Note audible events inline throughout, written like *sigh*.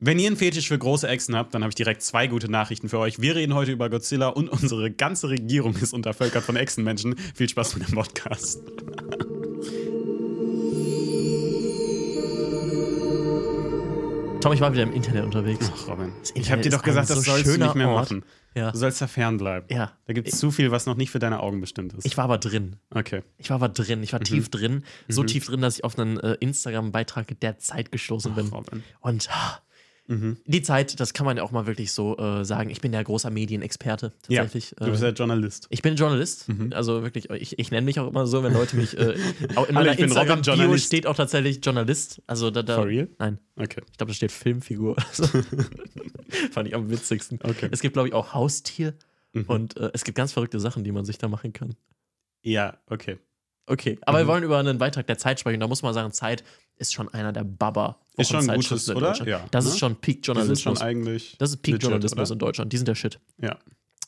Wenn ihr einen Fetisch für große Echsen habt, dann habe ich direkt zwei gute Nachrichten für euch. Wir reden heute über Godzilla und unsere ganze Regierung ist untervölkert von Echsenmenschen. Viel Spaß mit dem Podcast. Tom, ich war wieder im Internet unterwegs. Ach, Robin. Ich habe dir doch gesagt, das so sollst du nicht mehr Ort. machen. Ja. Du sollst da fernbleiben. Ja. Da gibt es zu viel, was noch nicht für deine Augen bestimmt ist. Ich war aber drin. okay. Ich war aber drin. Ich war tief drin. So tief drin, dass ich auf einen äh, Instagram-Beitrag der Zeit gestoßen bin. Robin. Und ah, die Zeit, das kann man ja auch mal wirklich so äh, sagen. Ich bin ja großer Medienexperte Ja, tatsächlich. du bist äh, ja Journalist. ich bin Journalist, also wirklich, ich, ich nenne mich auch immer so, wenn Leute mich. Äh, *laughs* auch in meiner ich bin Robin, Instagram-Bio Journalist. steht auch tatsächlich Journalist. Also da, da, For real? Nein, Okay. ich glaube, da steht Filmfigur. *laughs* Also, *laughs* fand ich am witzigsten. Okay. Mhm. Es gibt, glaube ich, auch Haustier und äh, es gibt ganz verrückte Sachen, die man sich da machen kann. Ja, okay. Okay, aber Mhm. wir wollen über einen Beitrag der Zeit sprechen. Da muss man sagen, Zeit ist schon einer der Baba. Ist schon ein gutes, oder? Ja, Das ne? ist schon Peak Die sind Journalismus. schon eigentlich. Das ist Peak legit, Journalismus oder? in Deutschland. Die sind der Shit. Ja.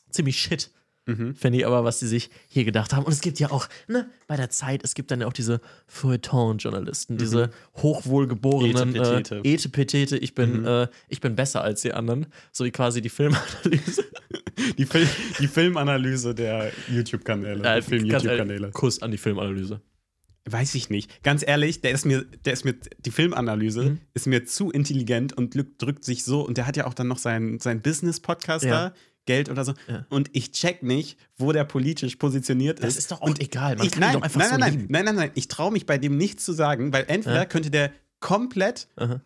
Ziemlich shit. Mhm. Finde ich aber, was sie sich hier gedacht haben. Und es gibt ja auch, ne, bei der Zeit, es gibt dann ja auch diese Feuilleton-Journalisten, diese hochwohlgeborenen Etepetete. äh, Etepetete. Ich bin, Mhm. äh, ich bin besser als die anderen. So wie quasi die Filmanalyse. *laughs* Die, Fil die Filmanalyse der YouTube-Kanäle, Äh, ehrlich, Film-YouTube-Kanäle. Kuss an die Filmanalyse. Weiß ich nicht. Ganz ehrlich, der ist mir, der ist mir, die Filmanalyse Mhm. ist mir zu intelligent und drückt sich so, und der hat ja auch dann noch seinen, seinen Business-Podcast Ja. da, Geld oder so. Ja. Und ich check nicht, wo der politisch positioniert ist. Das ist doch auch und egal. Man ich, kann nein, doch einfach nein, so nein, lieben. nein, nein, nein, nein. Ich traue mich bei dem nichts zu sagen, weil entweder Ja. könnte der komplett Aha.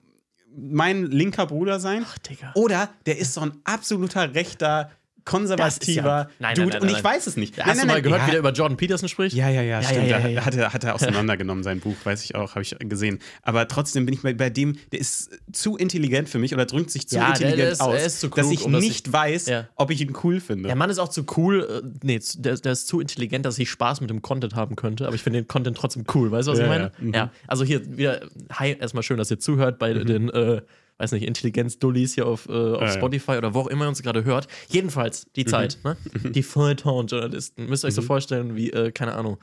mein linker Bruder sein Ach, Digga. oder der ist so ein absoluter rechter, konservativer ja- nein, Dude und ich weiß es nicht. Hast nein, du nein, mal nein, gehört, ja, wie der über Jordan Peterson spricht? ja, ja, ja, Ja, stimmt. ja, ja, ja. Hat, er, hat er auseinandergenommen, sein Buch, weiß ich auch, habe ich gesehen. Aber trotzdem bin ich bei, bei dem, der ist zu intelligent für mich oder drückt sich zu Ja, der- intelligent der ist- aus, zu dass klug, ich um nicht sich- weiß, ob ich ihn cool finde. Der Mann ist auch zu cool, äh, nee, der, der ist zu intelligent, dass ich Spaß mit dem Content haben könnte, aber ich finde den Content trotzdem cool, weißt du, was ich meine? ja, mhm. Ja, also hier wieder, hi, erstmal schön, dass ihr zuhört bei den, äh, weiß nicht, Intelligenz-Dullis hier auf, äh, auf Ja, ja. Spotify oder wo auch immer ihr uns gerade hört. Jedenfalls, die Zeit, ne? Die Feuilleton-Journalisten. Müsst ihr euch so vorstellen, wie, äh, keine Ahnung,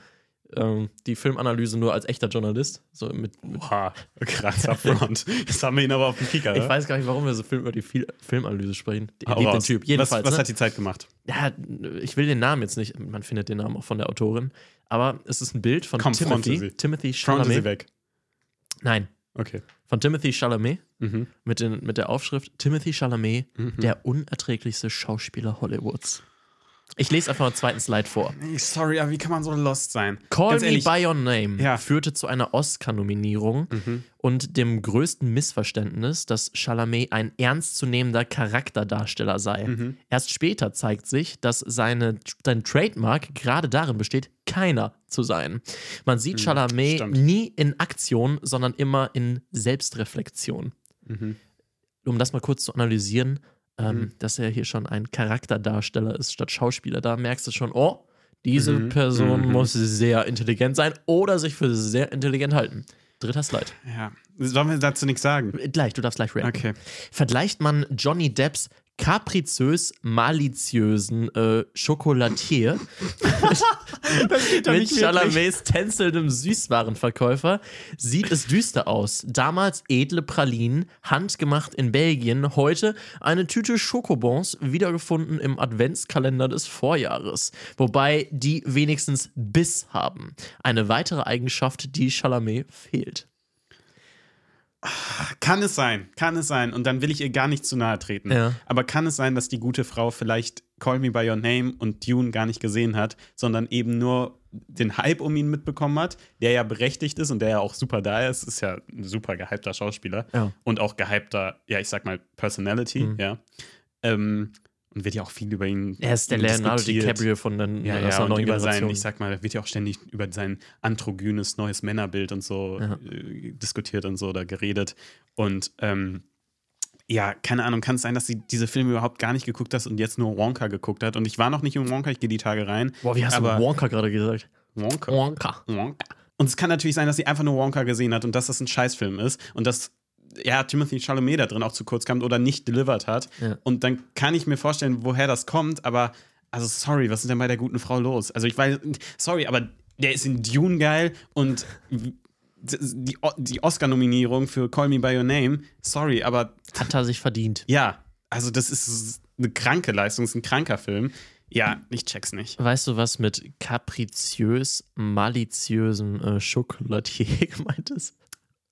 ähm, die Filmanalyse nur als echter Journalist. So mit, mit Oha, krasser Front. Jetzt haben wir ihn aber auf dem Kicker. ich ne? weiß gar nicht, warum wir so viel über die Fil Filmanalyse sprechen. Ich liebe den. Typ. Jedenfalls. was, was ne? hat die Zeit gemacht? Ja, ich will den Namen jetzt nicht, man findet den Namen auch von der Autorin, aber es ist ein Bild von Komm, Timothy. sie. Timothy Fronte sie Chalamet. weg. Nein, Okay. von Timothy Chalamet Mhm. mit, den, mit der Aufschrift Timothy Chalamet, der unerträglichste Schauspieler Hollywoods. Ich lese einfach mal den zweiten Slide vor. Sorry, aber wie kann man so lost sein? Call Me By Your Name Ja. führte zu einer Oscar-Nominierung Mhm. und dem größten Missverständnis, dass Chalamet ein ernstzunehmender Charakterdarsteller sei. Mhm. Erst später zeigt sich, dass seine, sein Trademark gerade darin besteht, keiner zu sein. Man sieht Chalamet Mhm. stimmt. nie in Aktion, sondern immer in Selbstreflexion. Mhm. Um das mal kurz zu analysieren, ähm, Mhm. dass er hier schon ein Charakterdarsteller ist statt Schauspieler, da merkst du schon, oh, diese Mhm. Person Mhm. muss sehr intelligent sein oder sich für sehr intelligent halten. Dritter Slide. Ja. Sollen wir dazu nichts sagen? Gleich, du darfst gleich raten. Okay. Vergleicht man Johnny Depps kaprizös maliziösen äh, Chocolatier *laughs* mit Chalamets tänzelndem Süßwarenverkäufer sieht es düster aus. Damals edle Pralinen, handgemacht in Belgien, heute eine Tüte Schokobons, wiedergefunden im Adventskalender des Vorjahres. Wobei die wenigstens Biss haben. Eine weitere Eigenschaft, die Chalamet fehlt. Kann es sein, kann es sein. Und dann will ich ihr gar nicht zu nahe treten. Ja. Aber kann es sein, dass die gute Frau vielleicht Call Me By Your Name und Dune gar nicht gesehen hat, sondern eben nur den Hype um ihn mitbekommen hat, der ja berechtigt ist und der ja auch super da ist, ist ja ein super gehypter Schauspieler Ja. und auch gehypter, ja, ich sag mal, Personality, Mhm. ja. Ähm, und wird ja auch viel über ihn Er ist der Leonardo. DiCaprio von den Ja, aus ja, und neuen über sein, ich sag mal, da wird ja auch ständig über sein androgynes neues Männerbild und so Ja. äh, diskutiert und so oder geredet. Und ähm, ja, keine Ahnung, kann es sein, dass sie diese Filme überhaupt gar nicht geguckt hat und jetzt nur Wonka geguckt hat. Und ich war noch nicht in Wonka, ich gehe die Tage rein. Boah, wie hast aber du Wonka gerade gesagt? Wonka. Wonka. Wonka. Und es kann natürlich sein, dass sie einfach nur Wonka gesehen hat und dass das ein Scheißfilm ist und dass ja, Timothy Chalamet da drin auch zu kurz kam oder nicht delivered hat. Ja. Und dann kann ich mir vorstellen, woher das kommt, aber also sorry, was ist denn bei der guten Frau los? Also ich weiß, sorry, aber der ist in Dune geil und die, die Oscar-Nominierung für Call Me By Your Name, sorry, aber Hat er sich verdient. ja, also das ist eine kranke Leistung, ist ein kranker Film. Ja, ich check's nicht. Weißt du, was mit kapriziös, maliziösen äh, Schokolatier *laughs* gemeint ist?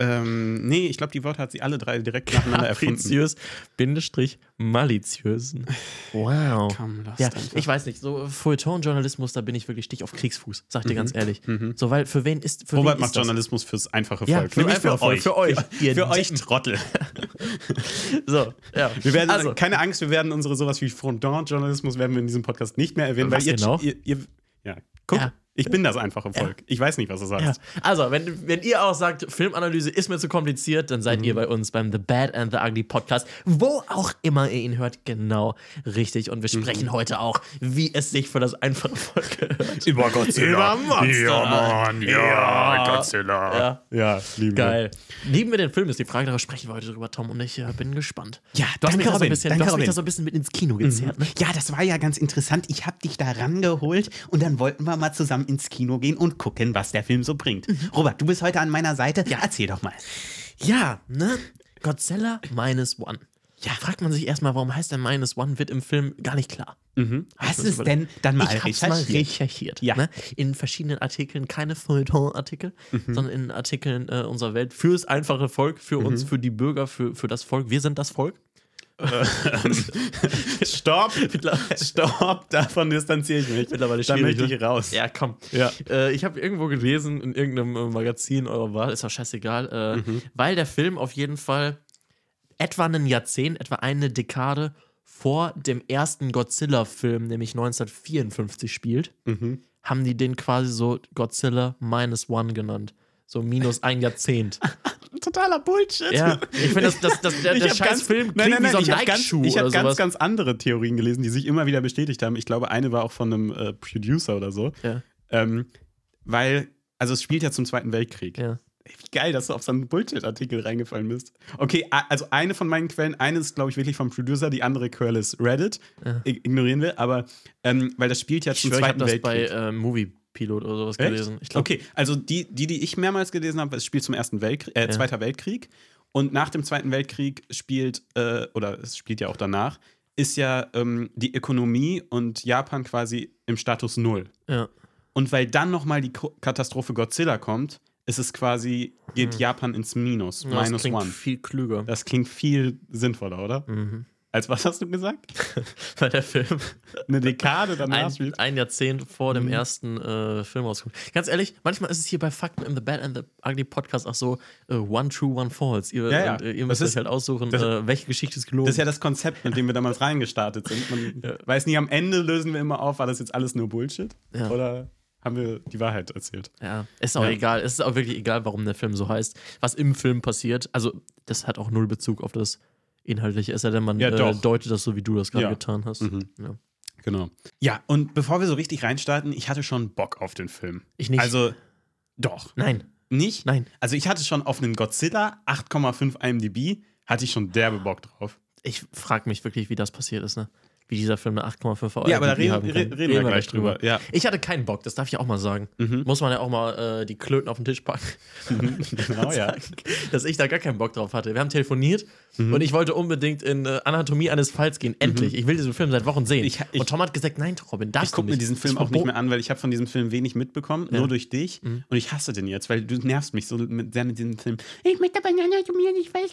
Ähm, nee, ich glaube, die Worte hat sie alle drei direkt nacheinander erfunden. Kapriziös, Bindestrich, maliziösen. Wow. Komm, lass Ja, einfach. ich weiß nicht, so Feuilleton-Journalismus, da bin ich wirklich Stich auf Kriegsfuß, sag dir ganz ehrlich. Mhm. So, weil für wen ist für Robert wen macht ist das? Journalismus fürs einfache Ja, Volk. für Nämlich einfache Volk, für euch, Für, ihr für euch. Trottel. *laughs* So, ja. Wir werden, also, keine Angst, wir werden unsere sowas wie Fronton-Journalismus werden wir in diesem Podcast nicht mehr erwähnen, Was weil ihr, genau? ihr, ihr ja, guck, Ja. Ich bin das einfache Volk. Ich weiß nicht, was das heißt. Ja. Also, wenn, wenn ihr auch sagt, Filmanalyse ist mir zu kompliziert, dann seid Mhm. ihr bei uns beim The Bad and the Ugly Podcast, wo auch immer ihr ihn hört, genau richtig. Und wir Mhm. sprechen heute auch, wie es sich für das einfache Volk gehört. Über Godzilla. Über Monster. Ja, Mann. Ja, Ja. Godzilla. Ja. Ja, lieben wir. Geil. Lieben wir den Film, ist die Frage, darüber sprechen wir heute drüber, Tom, und ich äh, bin gespannt. Ja, du hast mich da so ein bisschen, Danke, du hast mich da so ein bisschen mit ins Kino gezerrt, ne? Ja, das war ja ganz interessant. Ich habe dich da rangeholt und dann wollten wir mal zusammen ins Kino gehen und gucken, was der Film so bringt. Robert, du bist heute an meiner Seite. Ja. Erzähl doch mal. Ja, ne? Godzilla minus one. Ja, fragt man sich erstmal, warum heißt der minus one, wird im Film gar nicht klar. Was ist denn dann mal ich hab's mal recherchiert? recherchiert. Ja. Ne? In verschiedenen Artikeln, keine Feuilleton-Artikel, sondern in Artikeln äh, unserer Welt fürs einfache Volk, für uns, für die Bürger, für, für das Volk. Wir sind das Volk. *laughs* Stopp. Stopp. Davon distanziere ich mich. Mittlerweile Da möchte ich ne? raus. Ja, komm. Ja. Äh, ich habe irgendwo gelesen, in irgendeinem äh, Magazin eurer Wahl, ist auch scheißegal, äh, Mhm. weil der Film auf jeden Fall etwa ein Jahrzehnt, etwa eine Dekade vor dem ersten Godzilla-Film, nämlich 1954 spielt, Mhm. haben die den quasi so Godzilla minus one genannt. So minus ein Jahrzehnt. *laughs* Totaler Bullshit. ja, ich finde, das, das, das, der, *laughs* Ich der scheiß ganz- Film klingt nein, nein, wie nein, so ein ich habe ganz, ich ganz, ganz andere Theorien gelesen, die sich immer wieder bestätigt haben. Ich glaube, eine war auch von einem äh, Producer oder so. Ja. Ähm, weil, also es spielt ja zum Zweiten Weltkrieg. Ja. Wie geil, dass du auf so einen Bullshit-Artikel reingefallen bist. Okay, also eine von meinen Quellen, eine ist, glaube ich, wirklich vom Producer, die andere Quelle ist Reddit. I- Ignorieren wir, aber ähm, weil das spielt ja Ich zum schwör, ich habe Zweiten das bei Weltkrieg. äh, Movie Pilot oder sowas Echt? gelesen. Ich glaub, okay, also die, die, die ich mehrmals gelesen habe, es spielt zum Ersten Weltkrieg, äh, Zweiter Weltkrieg. Und nach dem Zweiten Weltkrieg spielt, äh, oder es spielt ja auch danach, ist ja ähm, die Ökonomie und Japan quasi im Status Null. Ja. Und weil dann nochmal die Ko Katastrophe Godzilla kommt, ist es quasi, geht Japan ins Minus. Ja, das minus klingt one. viel klüger. Das klingt viel sinnvoller, oder? Mhm. Als was hast du gesagt? *laughs* Weil der Film Eine Dekade danach ein, spielt? ein Jahrzehnt vor dem ersten äh, Film rauskommt. Ganz ehrlich, manchmal ist es hier bei Fakten im The Bad and the Ugly Podcast auch so äh, One True, One False. Ihr, Ja, ja. Und, äh, ihr müsst euch halt aussuchen, das- äh, welche Geschichte ist gelogen. Das ist ja das Konzept, mit dem wir damals reingestartet sind. Man *laughs* weiß nie, am Ende lösen wir immer auf, war das jetzt alles nur Bullshit? Ja. Oder haben wir die Wahrheit erzählt? Ja, ist auch Ja. egal. Es ist auch wirklich egal, warum der Film so heißt. Was im Film passiert, also das hat auch null Bezug auf das Inhaltliche, es sei denn, man Ja, äh, deutet das so, wie du das gerade Ja. getan hast. Mhm. Ja. Genau. Ja, und bevor wir so richtig reinstarten, ich hatte schon Bock auf den Film. Ich nicht. Also, doch. Nein, Nicht? nein. Also, ich hatte schon auf einen Godzilla 8,5 IMDb, hatte ich schon derbe Bock drauf. Ich frage mich wirklich, wie das passiert ist, ne? Wie dieser Film eine 8,5 Euro Ja, aber da reden, re kann. reden wir gleich drüber. Ja. Ich hatte keinen Bock, das darf ich auch mal sagen. Mhm. Muss man ja auch mal äh, die Klöten auf den Tisch packen. *laughs* genau, ja. *laughs* dass ich da gar keinen Bock drauf hatte. Wir haben telefoniert Mhm. und ich wollte unbedingt in äh, Anatomie eines Falls gehen. Endlich. Ich will diesen Film seit Wochen sehen. Ich- ich- und Tom hat gesagt, nein, Robin, darfst Ich gucke du mir nicht. diesen Film auch nicht mehr an, weil ich habe von diesem Film wenig mitbekommen, Ja. nur durch dich. Mhm. Und ich hasse den jetzt, weil du nervst mich so mit, sehr mit diesem Film. Ich möchte aber Anatomie nicht falsch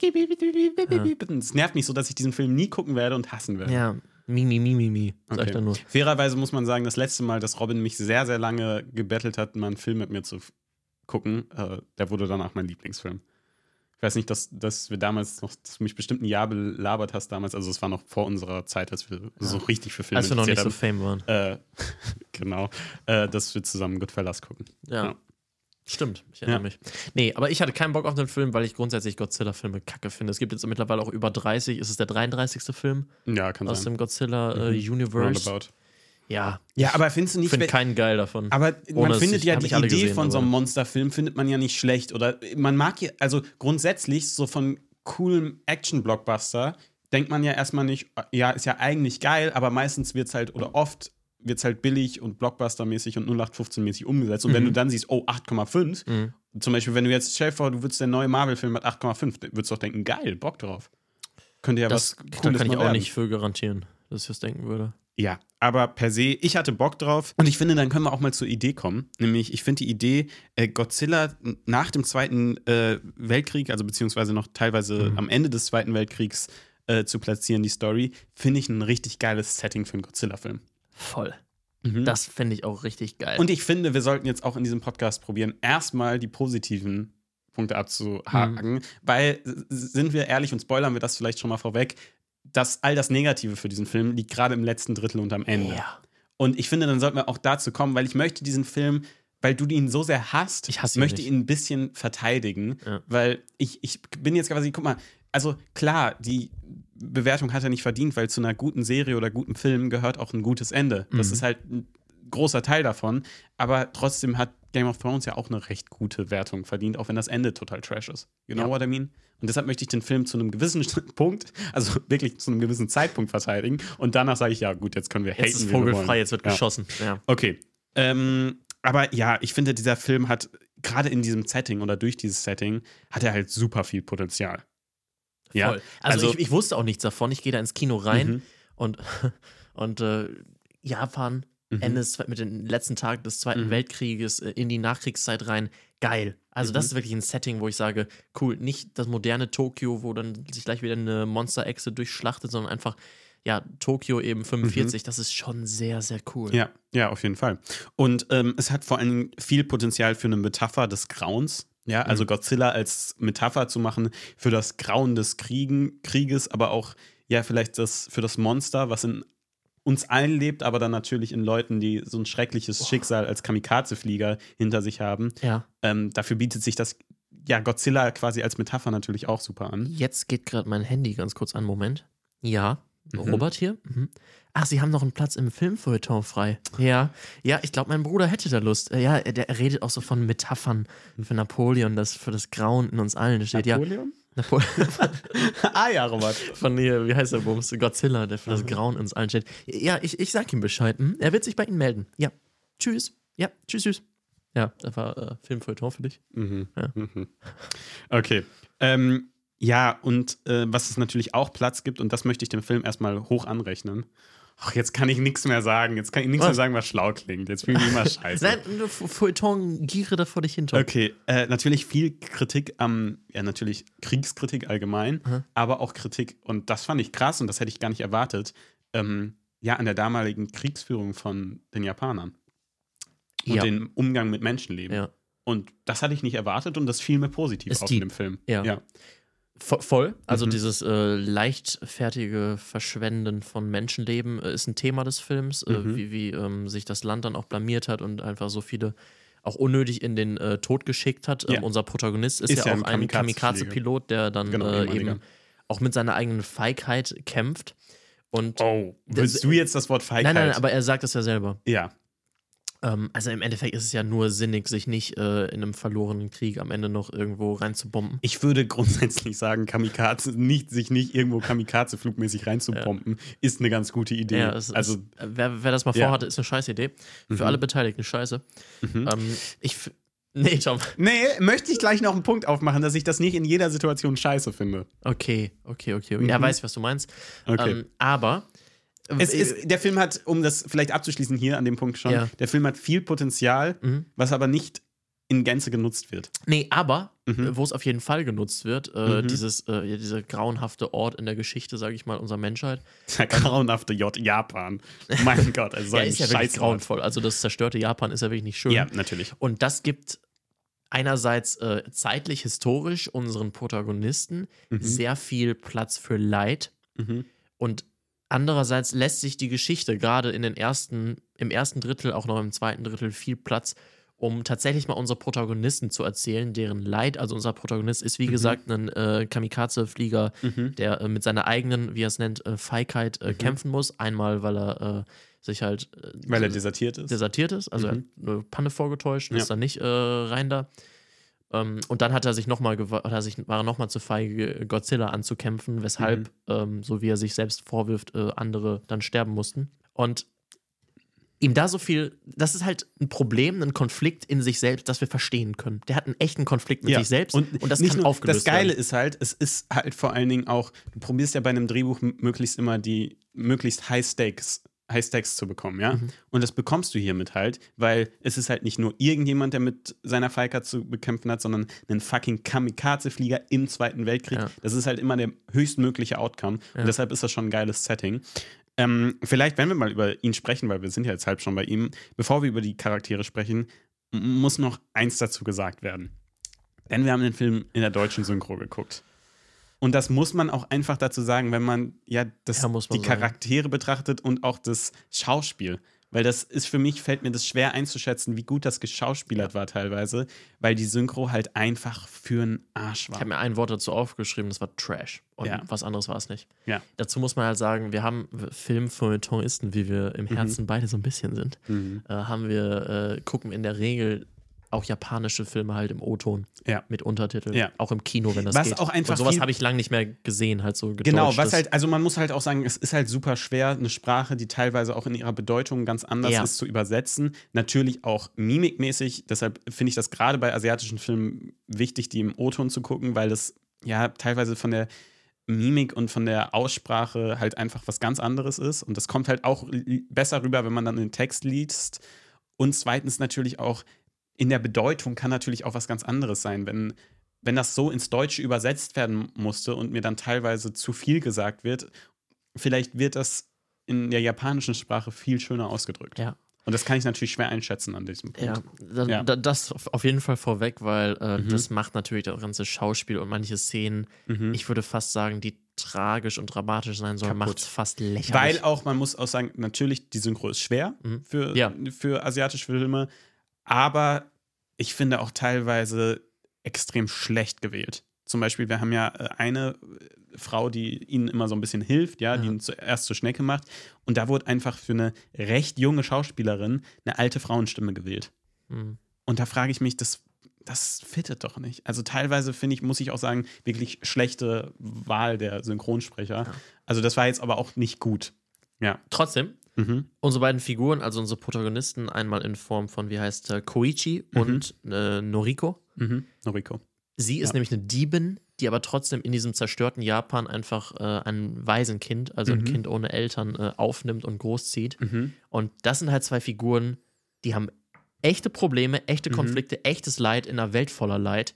Es nervt mich so, dass ich diesen Film nie gucken werde und hassen werde. Ja, mi, mi, mi, mi, mi, sag ich Okay. dann nur. Fairerweise muss man sagen, das letzte Mal, dass Robin mich sehr, sehr lange gebettelt hat, mal einen Film mit mir zu gucken, äh, der wurde danach mein Lieblingsfilm. Ich weiß nicht, dass, dass wir damals noch, dass du mich bestimmt ein Jahr belabert hast damals, also es war noch vor unserer Zeit, als wir so richtig für Filme Als wir noch nicht so interessiert fame waren. haben. Äh, *laughs* genau, äh, dass wir zusammen Goodfellas gucken. Ja. Ja. Stimmt, ich erinnere Ja. mich. Nee, aber ich hatte keinen Bock auf den Film, weil ich grundsätzlich Godzilla-Filme kacke finde. Es gibt jetzt mittlerweile auch über 30. Ist es der 33. Film Ja, kann aus sein. dem Godzilla-Universe? Roundabout. ja, Ja, aber findest du ich nicht, finde wenn- keinen geil davon. Aber Ohne man findet ich- ja die ich Idee gesehen, von so einem Monsterfilm findet man ja nicht schlecht oder man mag ja also grundsätzlich so von coolem Action Blockbuster denkt man ja erstmal nicht ja ist ja eigentlich geil, aber meistens wird es halt oder oft wird es halt billig und Blockbuster-mäßig und 0815-mäßig umgesetzt. Und wenn du dann siehst, oh, 8,5, Mhm. zum Beispiel, wenn du jetzt, stell dir vor, du würdest der neue Marvel-Film mit 8,5, dann würdest du doch denken, geil, Bock drauf. Könnte ja Das, was da Cooles kann ich auch werden. nicht für garantieren, dass ich das denken würde. Ja, aber per se, ich hatte Bock drauf und ich finde, dann können wir auch mal zur Idee kommen. Nämlich, ich finde die Idee, äh, Godzilla nach dem Zweiten äh, Weltkrieg, also beziehungsweise noch teilweise Mhm. am Ende des Zweiten Weltkriegs äh, zu platzieren, die Story, finde ich ein richtig geiles Setting für einen Godzilla-Film. Voll. Mhm. Das finde ich auch richtig geil. Und ich finde, wir sollten jetzt auch in diesem Podcast probieren, erstmal die positiven Punkte abzuhaken, Mhm. weil, sind wir ehrlich und spoilern wir das vielleicht schon mal vorweg, dass all das Negative für diesen Film liegt gerade im letzten Drittel und am Ende. ja. Und ich finde, dann sollten wir auch dazu kommen, weil ich möchte diesen Film, weil du ihn so sehr hasst, Ich hasse ihn möchte nicht. ihn ein bisschen verteidigen, Ja. weil ich, ich bin jetzt quasi, guck mal, also klar, die Bewertung hat er nicht verdient, weil zu einer guten Serie oder guten Film gehört auch ein gutes Ende. Das Mhm. ist halt ein großer Teil davon, aber trotzdem hat Game of Thrones ja auch eine recht gute Wertung verdient, auch wenn das Ende total trash ist. You know Ja. what I mean? Und deshalb möchte ich den Film zu einem gewissen *laughs* Punkt, also wirklich zu einem gewissen Zeitpunkt verteidigen und danach sage ich, ja gut, jetzt können wir haten, Jetzt ist vogelfrei, jetzt wird Ja. geschossen. Ja. Okay. Ähm, aber ja, ich finde, dieser Film hat gerade in diesem Setting oder durch dieses Setting hat er halt super viel Potenzial. Ja, Voll. Also, also- ich, ich wusste auch nichts davon. Ich gehe da ins Kino rein Mhm. und, *laughs* und äh, Japan, Mhm. Ende mit den letzten Tagen des Zweiten Mhm. Weltkrieges äh, in die Nachkriegszeit rein. Geil. Also, das Mhm. ist wirklich ein Setting, wo ich sage, cool, nicht das moderne Tokio, wo dann sich gleich wieder eine Monsterechse durchschlachtet, sondern einfach, ja, Tokio eben 45. Das ist schon sehr, sehr cool. Mhm. Ja, ja, auf jeden Fall. Und ähm, es hat vor allem viel Potenzial für eine Metapher des Grauens. Ja, also Mhm. Godzilla als Metapher zu machen für das Grauen des Kriegen, Krieges, aber auch ja vielleicht das für das Monster, was in uns allen lebt, aber dann natürlich in Leuten, die so ein schreckliches Schicksal als Kamikaze-Flieger hinter sich haben. Ja. Ähm, dafür bietet sich das ja Godzilla quasi als Metapher natürlich auch super an. Jetzt geht gerade mein Handy ganz kurz an. Moment. Ja. Mhm. Robert hier? Mhm. Ach, Sie haben noch einen Platz im Filmfeuilleton frei. Ja. Ja, ich glaube, mein Bruder hätte da Lust. Ja, der er redet auch so von Metaphern für Napoleon, das für das Grauen in uns allen steht. Napoleon? Ja. *laughs* Ah ja, Robert. von hier, wie heißt der Bums? Godzilla, der für das Grauen in uns allen steht. Ja, ich, ich sag ihm Bescheid. Hm? Er wird sich bei Ihnen melden. Ja. Tschüss. Ja, tschüss, tschüss. Ja, das war äh, Filmfeuilleton für dich. Mhm. Ja. Mhm. Okay. Ähm, ja, und äh, was es natürlich auch Platz gibt, und das möchte ich dem Film erstmal hoch anrechnen. Ach, jetzt kann ich nichts mehr sagen. Jetzt kann ich nichts mehr sagen, was schlau klingt. Jetzt fühle ich mich immer *laughs* scheiße. Nein, Feuilleton, giere da vor dich hin, Tom. Okay, äh, natürlich viel Kritik am, ja, natürlich Kriegskritik allgemein, Mhm. aber auch Kritik, und das fand ich krass und das hätte ich gar nicht erwartet, ähm, ja, an der damaligen Kriegsführung von den Japanern und Ja. den Umgang mit Menschenleben. Ja. Und das hatte ich nicht erwartet und das fiel mir positiv Ist auf in dem Film. Ja. ja. Vo- Voll. Also Mhm. dieses äh, leichtfertige Verschwenden von Menschenleben äh, ist ein Thema des Films, äh, Mhm. wie, wie ähm, sich das Land dann auch blamiert hat und einfach so viele auch unnötig in den äh, Tod geschickt hat. Ja. Ähm, unser Protagonist ist, Ist ja ja auch ein. Kamikaze-Pilot, der dann Genau, äh, eben auch mit seiner eigenen Feigheit kämpft. Und Oh, willst du jetzt das Wort Feigheit? nein, nein, aber er sagt es ja selber. Ja, Ähm, also im Endeffekt ist es ja nur sinnig, sich nicht äh, in einem verlorenen Krieg am Ende noch irgendwo reinzubomben. ich würde grundsätzlich sagen, Kamikaze, nicht, sich nicht irgendwo Kamikaze-flugmäßig reinzupompen, ist eine ganz gute Idee. Ja, es, also, es, wer, wer das mal Ja. vorhatte, ist eine scheiß Idee. Für Mhm. alle Beteiligten scheiße. mhm. Ähm, ich. Nee, Tom. nee, möchte ich gleich noch einen Punkt aufmachen, dass ich das nicht in jeder Situation scheiße finde. Okay, okay, okay. okay. Ja, Mhm. weiß ich, was du meinst. Okay. Ähm, aber. Es äh, ist, der Film hat, um das vielleicht abzuschließen hier an dem Punkt schon, Ja. der Film hat viel Potenzial, Mhm. was aber nicht in Gänze genutzt wird. Nee, aber, Mhm. äh, wo es auf jeden Fall genutzt wird, äh, Mhm. dieses, äh, dieser grauenhafte Ort in der Geschichte, sage ich mal, unserer Menschheit. Der grauenhafte J Japan. Mein *laughs* Gott, also so Ja, ein ist ja wirklich grauenvoll. Also das zerstörte Japan ist ja wirklich nicht schön. Ja, natürlich. Und das gibt einerseits äh, zeitlich, historisch unseren Protagonisten Mhm. sehr viel Platz für Leid. Mhm. Und andererseits lässt sich die Geschichte gerade in den ersten, im ersten Drittel, auch noch im zweiten Drittel viel Platz, um tatsächlich mal unsere Protagonisten zu erzählen, deren Leid, also unser Protagonist ist wie Mhm. gesagt ein äh, Kamikaze-Flieger, Mhm. der äh, mit seiner eigenen, wie er es nennt, äh, Feigheit äh, Mhm. kämpfen muss. Einmal, weil er äh, sich halt äh, Weil er desertiert ist. desertiert ist, also Mhm. er hat eine Panne vorgetäuscht und Ja. ist dann nicht rein da. Ähm, und dann hat er sich nochmal war er sich, war er nochmal zu feige, Godzilla anzukämpfen, weshalb, Mhm. ähm, so wie er sich selbst vorwirft, äh, andere dann sterben mussten. Und ihm da so viel, das ist halt ein Problem, ein Konflikt in sich selbst, das wir verstehen können. Der hat einen echten Konflikt mit Ja. sich selbst und, das nicht kann nur- aufgelöst Das Geile werden. ist halt, es ist halt vor allen Dingen auch, du probierst ja bei einem Drehbuch möglichst immer die möglichst High Stakes, High Stakes zu bekommen, ja. Mhm. Und das bekommst du hiermit halt, weil es ist halt nicht nur irgendjemand, der mit seiner Falker zu bekämpfen hat, sondern ein fucking Kamikaze-Flieger im Zweiten Weltkrieg. Ja. Das ist halt immer der höchstmögliche Outcome. Ja. Und deshalb ist das schon ein geiles Setting. Ähm, vielleicht, wenn wir mal über ihn sprechen, weil wir sind ja jetzt halb schon bei ihm, bevor wir über die Charaktere sprechen, muss noch eins dazu gesagt werden. Denn wir haben den Film in der deutschen Synchro geguckt. Und das muss man auch einfach dazu sagen, wenn man ja das, Ja, man die sagen. Charaktere betrachtet und auch das Schauspiel. Weil das ist für mich, fällt mir das schwer einzuschätzen, wie gut das geschauspielert war teilweise, weil die Synchro halt einfach für einen Arsch Ich war. habe mir ein Wort dazu aufgeschrieben, das war Trash. Und Ja. was anderes war es nicht. Ja. Dazu muss man halt sagen, wir haben Filmfeuilletonisten, wie wir Mhm. im Herzen beide so ein bisschen sind, äh, haben wir, äh, gucken in der Regel auch japanische Filme halt im O-Ton Ja. mit Untertiteln. Ja. Auch im Kino, wenn das Was geht. auch einfach Und sowas habe ich lange nicht mehr gesehen, halt so Genau, was halt, also man muss halt auch sagen, es ist halt super schwer, eine Sprache, die teilweise auch in ihrer Bedeutung ganz anders Ja. ist, zu übersetzen. Natürlich auch mimikmäßig. Deshalb finde ich das gerade bei asiatischen Filmen wichtig, die im O-Ton zu gucken, weil das ja teilweise von der Mimik und von der Aussprache halt einfach was ganz anderes ist. Und das kommt halt auch besser rüber, wenn man dann den Text liest. Und zweitens natürlich auch in der Bedeutung kann natürlich auch was ganz anderes sein, wenn wenn das so ins Deutsche übersetzt werden musste und mir dann teilweise zu viel gesagt wird, vielleicht wird das in der japanischen Sprache viel schöner ausgedrückt. Ja. Und das kann ich natürlich schwer einschätzen an diesem Punkt. Ja, da, Ja. Da, das auf jeden Fall vorweg, weil äh, Mhm. das macht natürlich das ganze Schauspiel und manche Szenen, Mhm. ich würde fast sagen, die tragisch und dramatisch sein sollen, macht es fast lächerlich. Weil auch, man muss auch sagen, natürlich, die Synchro ist schwer Mhm. für, Ja. für asiatische Filme, aber ich finde auch teilweise extrem schlecht gewählt. Zum Beispiel, wir haben ja äh, eine äh, Frau, die ihnen immer so ein bisschen hilft, ja, die Ja. ihn zuerst zur Schnecke macht. Und da wurde einfach für eine recht junge Schauspielerin eine alte Frauenstimme gewählt. Mhm. Und da frage ich mich, das, das fittet doch nicht. Also teilweise finde ich, muss ich auch sagen, wirklich schlechte Wahl der Synchronsprecher. Ja. Also das war jetzt aber auch nicht gut. Ja. Trotzdem, Mhm. unsere beiden Figuren, also unsere Protagonisten, einmal in Form von, wie heißt er, Koichi Mhm. und äh, Noriko. Mhm. Noriko. Sie ist Ja. nämlich eine Diebin, die aber trotzdem in diesem zerstörten Japan einfach äh, ein Waisenkind, also ein Mhm. Kind ohne Eltern, äh, aufnimmt und großzieht. Mhm. Und das sind halt zwei Figuren, die haben echte Probleme, echte Mhm. Konflikte, echtes Leid in einer Welt voller Leid.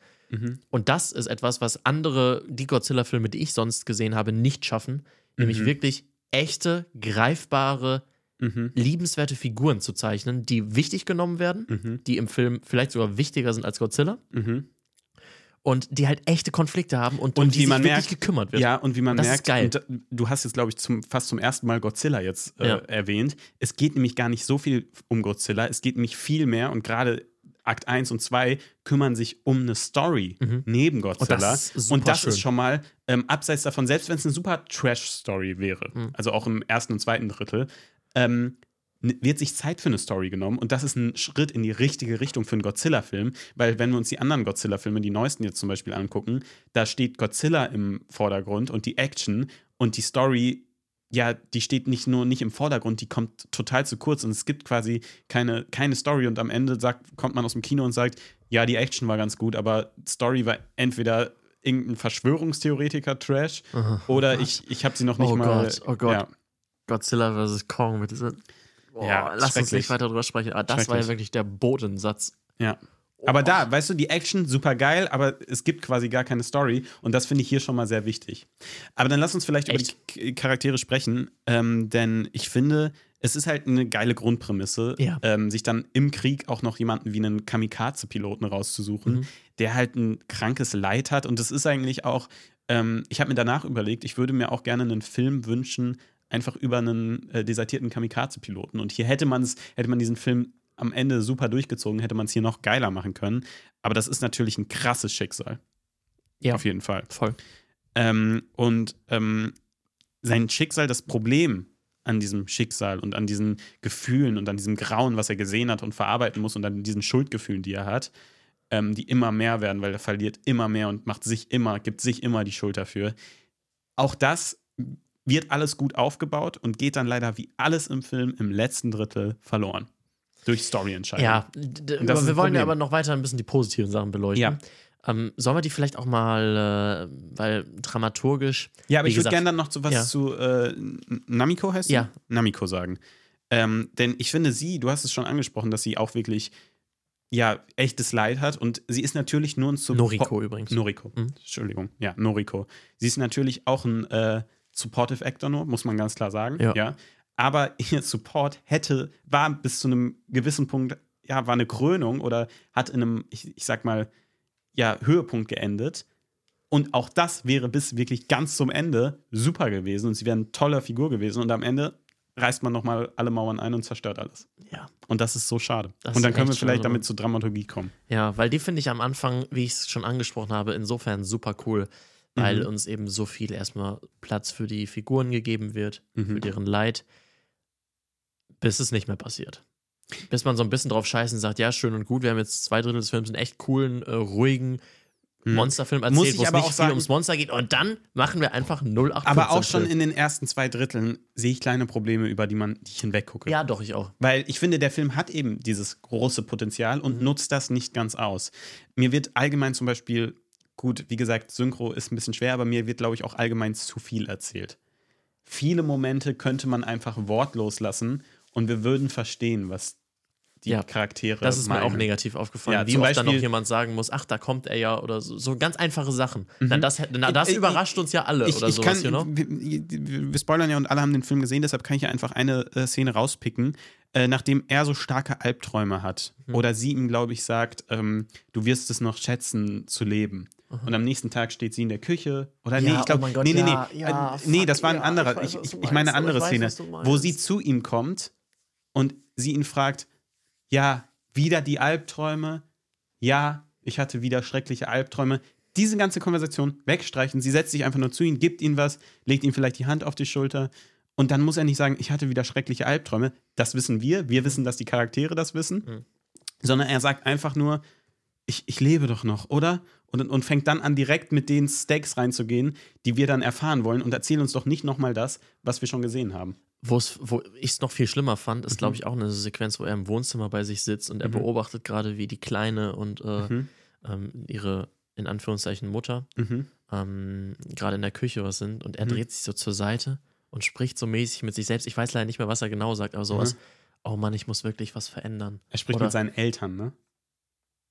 Und das ist etwas, was andere, die Godzilla-Filme, die ich sonst gesehen habe, nicht schaffen. Nämlich wirklich echte, greifbare, Mhm. liebenswerte Figuren zu zeichnen, die wichtig genommen werden, Mhm. die im Film vielleicht sogar wichtiger sind als Godzilla Mhm. und die halt echte Konflikte haben und, Und um die wie sich man wirklich merkt- gekümmert wird. Ja, und wie man Das ist merkt, geil. und da- du hast jetzt, glaube ich, zum, fast zum ersten Mal Godzilla jetzt äh, Ja. erwähnt. Es geht nämlich gar nicht so viel um Godzilla. Es geht nämlich viel mehr und gerade Akt 1 und 2 kümmern sich um eine Story Mhm. neben Godzilla. das ist und das ist schon mal ähm, abseits davon, selbst wenn es eine super Trash-Story wäre, Mhm. also auch im ersten und zweiten Drittel, ähm, wird sich Zeit für eine Story genommen und das ist ein Schritt in die richtige Richtung für einen Godzilla-Film, weil wenn wir uns die anderen Godzilla-Filme, die neuesten jetzt zum Beispiel angucken, da steht Godzilla im Vordergrund und die Action und die Story, ja, die steht nicht nur nicht im Vordergrund, die kommt total zu kurz und es gibt quasi keine, keine Story und am Ende sagt, kommt man aus dem Kino und sagt, ja, die Action war ganz gut, aber Story war entweder irgendein Verschwörungstheoretiker-Trash oder ich, ich habe sie noch nicht Oh mal. Gott, oh Gott. Ja. Godzilla vs. Kong mit dieser. Boah, Ja, lass uns nicht weiter drüber sprechen. Aber das war ja wirklich der Bodensatz. Ja. Aber da, weißt du, die Action super geil, aber es gibt quasi gar keine Story und das finde ich hier schon mal sehr wichtig. Aber dann lass uns vielleicht Echt? über die Charaktere sprechen, ähm, denn ich finde, es ist halt eine geile Grundprämisse, Ja. ähm, sich dann im Krieg auch noch jemanden wie einen Kamikaze-Piloten rauszusuchen, Mhm. der halt ein krankes Leid hat und das ist eigentlich auch, ähm, ich habe mir danach überlegt, ich würde mir auch gerne einen Film wünschen, einfach über einen äh, desertierten Kamikaze-Piloten und hier hätte man es, hätte man diesen Film am Ende super durchgezogen, hätte man es hier noch geiler machen können. Aber das ist natürlich ein krasses Schicksal. Ja. Auf jeden Fall. Voll. Ähm, und ähm, sein Schicksal, das Problem an diesem Schicksal und an diesen Gefühlen und an diesem Grauen, was er gesehen hat und verarbeiten muss und an diesen Schuldgefühlen, die er hat, ähm, die immer mehr werden, weil er verliert immer mehr und macht sich immer, gibt sich immer die Schuld dafür. Auch das wird alles gut aufgebaut und geht dann leider wie alles im Film im letzten Drittel verloren. Durch Storyentscheidungen. Ja, ist wir wollen ja aber noch weiter ein bisschen die positiven Sachen beleuchten. Ja. Ähm, sollen wir die vielleicht auch mal, äh, weil dramaturgisch. Ja, aber ich würde gerne dann noch zu was ja. zu äh, Namiko heißt? Ja. Namiko sagen. Ähm, denn ich finde sie, du hast es schon angesprochen, dass sie auch wirklich ja echtes Leid hat und sie ist natürlich nur ein Support. Noriko übrigens. Noriko. Mhm. Entschuldigung. Ja, Noriko. Sie ist natürlich auch ein äh, Supportive Actor nur, muss man ganz klar sagen. Ja. Aber *laughs* ihr Support hätte, war bis zu einem gewissen Punkt, ja, war eine Krönung oder hat in einem, ich, ich sag mal, ja, Höhepunkt geendet. Und auch das wäre bis wirklich ganz zum Ende super gewesen und sie wäre eine tolle Figur gewesen. Und am Ende reißt man nochmal alle Mauern ein und zerstört alles. Ja. Und das ist so schade. Das und dann können wir vielleicht schade. damit zur Dramaturgie kommen. Ja, weil die finde ich am Anfang, wie ich es schon angesprochen habe, insofern super cool, weil Mhm. uns eben so viel erstmal Platz für die Figuren gegeben wird, Mhm. für deren Leid, bis es nicht mehr passiert. Bis man so ein bisschen drauf scheißt und sagt, ja, schön und gut, wir haben jetzt zwei Drittel des Films einen echt coolen, äh, ruhigen Monsterfilm Mhm. Muss erzählt, wo es nicht viel sagen- ums Monster geht und dann machen wir einfach 0815 Aber auch schon Film. in den ersten zwei Dritteln sehe ich kleine Probleme, über die man die ich hinweggucke. Ja, doch, ich auch. Weil ich finde, der Film hat eben dieses große Potenzial und Mhm. nutzt das nicht ganz aus. Mir wird allgemein zum Beispiel, gut, wie gesagt, Synchro ist ein bisschen schwer, aber mir wird, glaube ich, auch allgemein zu viel erzählt. Viele Momente könnte man einfach wortlos lassen und wir würden verstehen, was die Ja, Charaktere Das ist mir auch meinen. negativ aufgefallen. Ja, wie zum oft dann noch Beispiel- jemand sagen muss, ach, da kommt er ja oder so, so ganz einfache Sachen. Na, das, na, das äh, überrascht uns ja alle Ich, oder ich sowas, kann, you know? wir, wir spoilern ja und alle haben den Film gesehen, deshalb kann ich ja einfach eine äh, Szene rauspicken, äh, nachdem er so starke Albträume hat. Mhm. Oder sie ihm, glaube ich, sagt, ähm, du wirst es noch schätzen zu leben. Und am nächsten Tag steht sie in der Küche. Oder nee, Ja, ich glaube, oh nee, nee, nee. ja, ja, äh, nee, fuck, das war ein ja, anderer. ich weiß, Ich, ich, meine eine andere Szene, weiß, wo sie zu ihm kommt und sie ihn fragt, ja, wieder die Albträume. Ja, ich hatte wieder schreckliche Albträume. Diese ganze Konversation wegstreichen. Sie setzt sich einfach nur zu ihm, gibt ihm was, legt ihm vielleicht die Hand auf die Schulter. Und dann muss er nicht sagen, ich hatte wieder schreckliche Albträume. Das wissen wir. Wir wissen, dass die Charaktere das wissen. Mhm. Sondern er sagt einfach nur, ich, ich lebe doch noch, oder? Und, und fängt dann an, direkt mit den Stakes reinzugehen, die wir dann erfahren wollen und erzählen uns doch nicht nochmal das, was wir schon gesehen haben. Wo's, wo ich es noch viel schlimmer fand, ist, Mhm. glaube ich, auch eine Sequenz, wo er im Wohnzimmer bei sich sitzt und er beobachtet gerade, wie die Kleine und äh, Mhm. ähm, ihre, in Anführungszeichen, Mutter Mhm. ähm, gerade in der Küche was sind und er Mhm. dreht sich so zur Seite und spricht so mäßig mit sich selbst. Ich weiß leider nicht mehr, was er genau sagt, aber sowas, oh Mann, ich muss wirklich was verändern. Er spricht Oder- mit seinen Eltern, ne?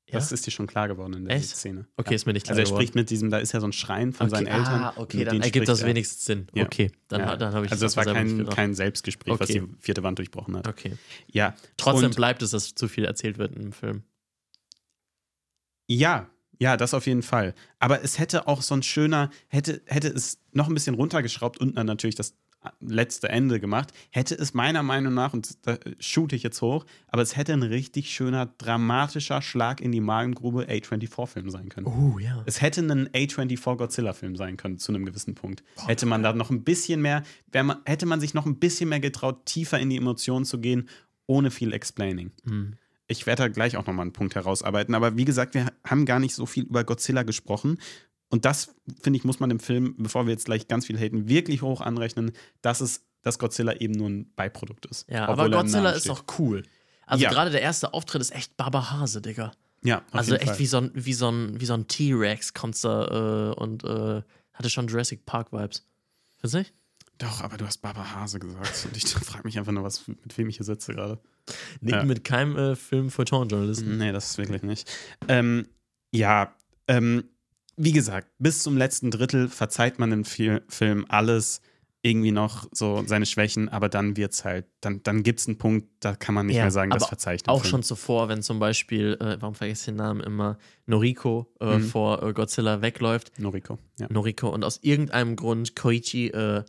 Ja? Das ist dir schon klar geworden in der Echt? Szene. Okay, ist mir nicht klar Also er geworden. spricht mit diesem, da ist ja so ein Schrein von seinen Okay, Eltern. Ah, okay, dann ergibt das er. wenigstens Sinn. Ja. Okay, dann, Ja. dann habe ich Also das war kein, kein Selbstgespräch, was Okay. die vierte Wand durchbrochen hat. Okay. Ja. Trotzdem Und- bleibt es, dass zu viel erzählt wird im Film. Ja, ja, das auf jeden Fall. Aber es hätte auch so ein schöner, hätte, hätte es noch ein bisschen runtergeschraubt und dann natürlich das letzte Ende gemacht, hätte es meiner Meinung nach, und da shoote ich jetzt hoch, aber es hätte ein richtig schöner, dramatischer Schlag in die Magengrube A24-Film sein können. Oh, ja. Es hätte ein A24 Godzilla-Film sein können, zu einem gewissen Punkt. hätte man da noch ein bisschen mehr, man, hätte man sich noch ein bisschen mehr getraut, tiefer in die Emotionen zu gehen, ohne viel Explaining. Mhm. Ich werde da gleich auch nochmal einen Punkt herausarbeiten. Aber wie gesagt, wir haben gar nicht so viel über Godzilla gesprochen. Und das, finde ich, muss man im Film, bevor wir jetzt gleich ganz viel haten, wirklich hoch anrechnen, dass es, dass Godzilla eben nur ein Beiprodukt ist. Ja, aber er Godzilla ist auch cool. Also Ja. gerade der erste Auftritt ist echt Baba Hase, Digga. Ja, Also echt Fall. wie so ein, wie so ein, wie so ein T-Rex kommst da äh, und äh, hatte schon Jurassic Park-Vibes. Findest du nicht? Doch, aber du hast Baba Hase gesagt. Und ich *laughs* frage mich einfach nur, was, mit wem ich hier sitze gerade. Nick Ja. mit keinem äh, Film für Journalisten. Nee, das ist wirklich nicht. Ähm, ja, ähm, wie gesagt, bis zum letzten Drittel verzeiht man im Fi- Film alles irgendwie noch so seine Schwächen, aber dann wird's halt, dann, dann gibt es einen Punkt, da kann man nicht Ja, mehr sagen, das verzeiht. Auch schon zuvor, wenn zum Beispiel, äh, warum vergesse ich den Namen immer, Noriko äh, Mhm. vor äh, Godzilla wegläuft. Noriko. Ja. Noriko und aus irgendeinem Grund Koichi äh,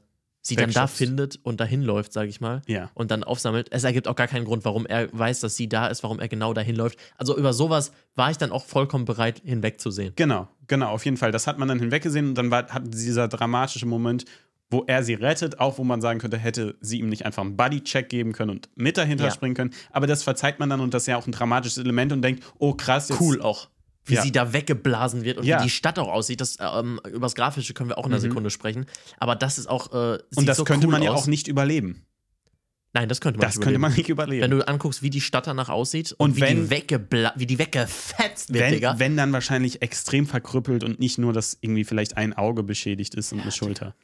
sie dann da findet und dahin läuft, sage ich mal. ja. und dann aufsammelt. Es ergibt auch gar keinen Grund, warum er weiß, dass sie da ist, warum er genau dahin läuft. Also über sowas war ich dann auch vollkommen bereit, hinwegzusehen. Genau, genau, auf jeden Fall. Das hat man dann hinweggesehen und dann war, hat dieser dramatische Moment, wo er sie rettet, auch wo man sagen könnte, hätte sie ihm nicht einfach einen Buddy-Check geben können und mit dahinter Ja. springen können. Aber das verzeiht man dann und das ist ja auch ein dramatisches Element und denkt, oh krass, jetzt Cool auch. Wie Ja. sie da weggeblasen wird und Ja. wie die Stadt auch aussieht. Das, ähm, über das Grafische können wir auch in einer Sekunde sprechen. Aber das ist auch. Äh, Mhm. Und das so könnte cool man ja aus. auch nicht überleben. Nein, das könnte man Das nicht könnte man überleben. nicht überleben. Wenn du anguckst, wie die Stadt danach aussieht und, Und wie, wenn- die weggebla wie die weggefetzt wird, wenn, Digga. wenn dann wahrscheinlich extrem verkrüppelt und nicht nur, dass irgendwie vielleicht ein Auge beschädigt ist und eine Schulter.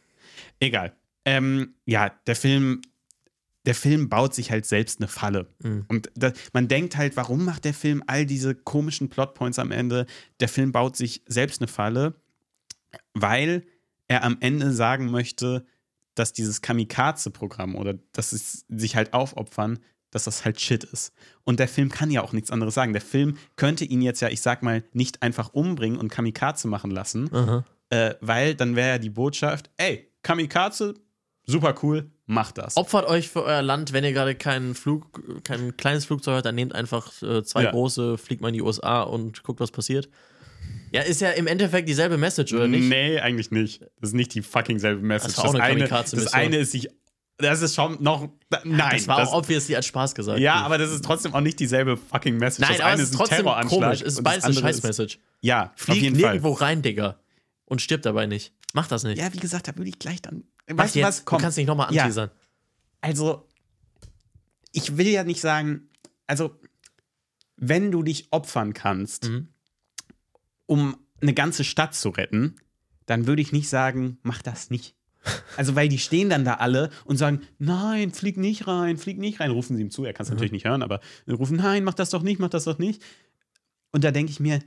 Egal. Ähm, ja, der Film, der Film baut sich halt selbst eine Falle. Mhm. Und da, man denkt halt, warum macht der Film all diese komischen Plotpoints am Ende? Der Film baut sich selbst eine Falle, weil er am Ende sagen möchte, dass dieses Kamikaze-Programm oder dass es sich halt aufopfern, dass das halt Shit ist. Und der Film kann ja auch nichts anderes sagen. Der Film könnte ihn jetzt ja, ich sag mal, nicht einfach umbringen und Kamikaze machen lassen, Aha. äh, weil dann wäre ja die Botschaft, ey, Kamikaze, super cool, mach das. Opfert euch für euer Land, wenn ihr gerade keinen Flug, kein kleines Flugzeug habt, dann nehmt einfach äh, zwei Ja. große, fliegt mal in die USA und guckt, was passiert. Ja, ist ja im Endeffekt dieselbe Message, oder nicht? Nee, eigentlich nicht. Das ist nicht die fucking selbe Message. Das war auch eine eine, das eine ist sich. Das ist schon noch. Nein. das war das, auch obviously als Spaß gesagt. ja, aber das ist trotzdem auch nicht dieselbe fucking Message. Nein, das eine es ist ein trotzdem Terroranschlag komisch. Es ist beides das eine ist- Scheiß-Message. Ja, auf Fliegt jeden Fall. nirgendwo rein, Digga. Und stirbt dabei nicht. Mach das nicht. Ja, wie gesagt, da würde ich gleich dann. was Weißt du was? Komm. Du kannst nicht nochmal Ja. anteasern. Also, ich will ja nicht sagen, also, wenn du dich opfern kannst, Mhm. um eine ganze Stadt zu retten, dann würde ich nicht sagen, mach das nicht. Also, weil die stehen dann da alle und sagen, nein, flieg nicht rein, flieg nicht rein. Rufen sie ihm zu, er kann es natürlich nicht hören, aber rufen, nein, mach das doch nicht, mach das doch nicht. Und da denke ich mir,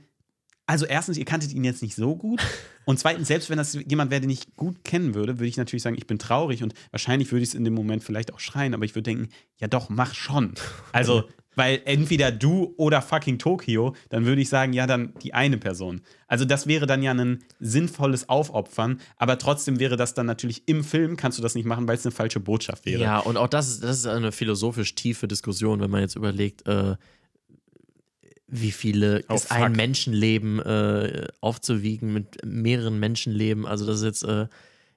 also erstens, ihr kanntet ihn jetzt nicht so gut. Und zweitens, selbst wenn das jemand wäre, den ich gut kennen würde, würde ich natürlich sagen, ich bin traurig und wahrscheinlich würde ich es in dem Moment vielleicht auch schreien, aber ich würde denken, ja doch, mach schon. Also, weil entweder du oder fucking Tokio, dann würde ich sagen, ja, dann die eine Person. Also, das wäre dann ja ein sinnvolles Aufopfern, aber trotzdem wäre das dann natürlich im Film, kannst du das nicht machen, weil es eine falsche Botschaft wäre. Ja, und auch das ist, das ist eine philosophisch tiefe Diskussion, wenn man jetzt überlegt, äh, wie viele Oh, ist ein fuck. Menschenleben äh, aufzuwiegen mit mehreren Menschenleben. Also das ist jetzt, äh,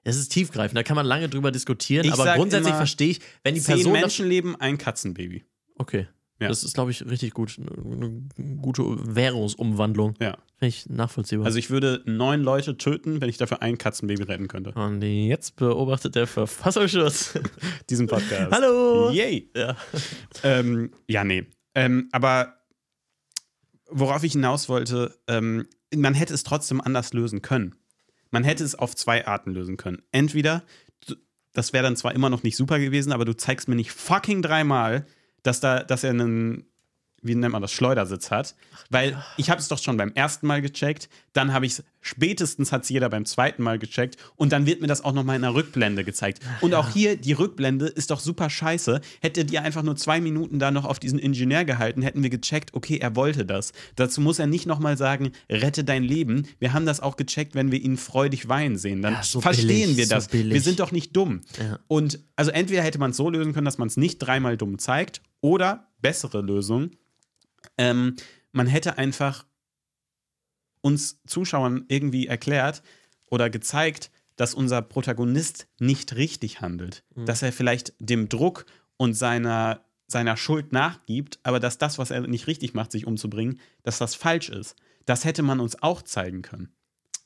es ist tiefgreifend. Da kann man lange drüber diskutieren, Ich aber grundsätzlich verstehe ich, wenn die Zehn Person. das- Menschenleben, ein Katzenbaby. okay. Ja. Das ist, glaube ich, richtig gut. Eine gute Währungsumwandlung. Ja. Finde ich nachvollziehbar. Also ich würde neun Leute töten, wenn ich dafür ein Katzenbaby retten könnte. und jetzt beobachtet der Verfassungsschutz. *laughs* Diesen Podcast. Hallo! Yay! Ja. Ähm, ja, nee. Ähm, aber worauf ich hinaus wollte, ähm, man hätte es trotzdem anders lösen können. Man hätte es auf zwei Arten lösen können. Entweder, das wäre dann zwar immer noch nicht super gewesen, aber du zeigst mir nicht fucking dreimal, dass, da, dass er einen, wie nennt man das, Schleudersitz hat. Weil ich habe es doch schon beim ersten Mal gecheckt, dann habe ich es, spätestens hat es jeder beim zweiten Mal gecheckt und dann wird mir das auch noch mal in einer Rückblende gezeigt. Und auch hier, die Rückblende ist doch super scheiße. Hättet ihr einfach nur zwei Minuten da noch auf diesen Ingenieur gehalten, hätten wir gecheckt, okay, er wollte das. Dazu muss er nicht noch mal sagen, rette dein Leben. Wir haben das auch gecheckt, wenn wir ihn freudig weinen sehen. Dann Ja, so verstehen billig, wir so das. billig. wir sind doch nicht dumm. Ja. Und also entweder hätte man es so lösen können, dass man es nicht dreimal dumm zeigt, oder bessere Lösung, ähm, man hätte einfach uns Zuschauern irgendwie erklärt oder gezeigt, dass unser Protagonist nicht richtig handelt. Dass er vielleicht dem Druck und seiner, seiner Schuld nachgibt, aber dass das, was er nicht richtig macht, sich umzubringen, dass das falsch ist. Das hätte man uns auch zeigen können.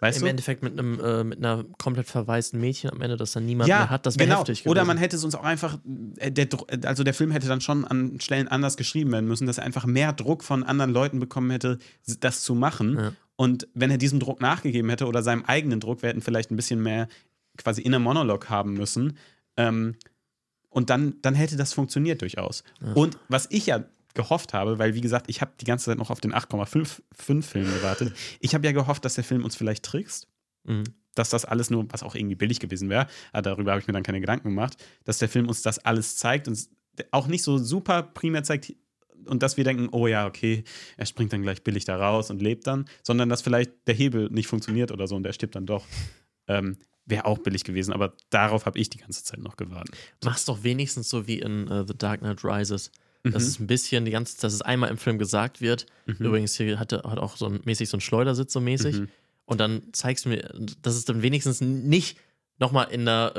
Weißt Im du? Endeffekt mit einem äh, mit einer komplett verwaisten Mädchen am Ende, das dann niemand ja, mehr hat, das wäre genau. heftig Oder gewesen. man hätte es uns auch einfach, äh, der, äh, also der Film hätte dann schon an Stellen anders geschrieben werden müssen, dass er einfach mehr Druck von anderen Leuten bekommen hätte, das zu machen. Ja. Und wenn er diesem Druck nachgegeben hätte oder seinem eigenen Druck, wir hätten vielleicht ein bisschen mehr quasi inner Monolog haben müssen. Ähm, und dann, dann hätte das funktioniert durchaus. Und was ich ja gehofft habe, weil wie gesagt, ich habe die ganze Zeit noch auf den 8,5 Film gewartet. *laughs* Ich habe ja gehofft, dass der Film uns vielleicht trickst Mhm. dass das alles nur, was auch irgendwie billig gewesen wäre, aber darüber habe ich mir dann keine Gedanken gemacht, dass der Film uns das alles zeigt und auch nicht so super primär zeigt und dass wir denken, oh ja, okay, er springt dann gleich billig da raus und lebt dann, sondern dass vielleicht der Hebel nicht funktioniert oder so und er stirbt dann doch. Ähm, wäre auch billig gewesen, aber darauf habe ich die ganze Zeit noch gewartet. Mach's doch wenigstens so wie in äh, The Dark Knight Rises. Mhm. Das ist ein bisschen die ganze, dass es einmal im Film gesagt wird. Übrigens, hier hatte, hat auch so ein, mäßig so ein Schleudersitz so mäßig. Mhm. Und dann zeigst du mir, dass es dann wenigstens nicht nochmal in einer,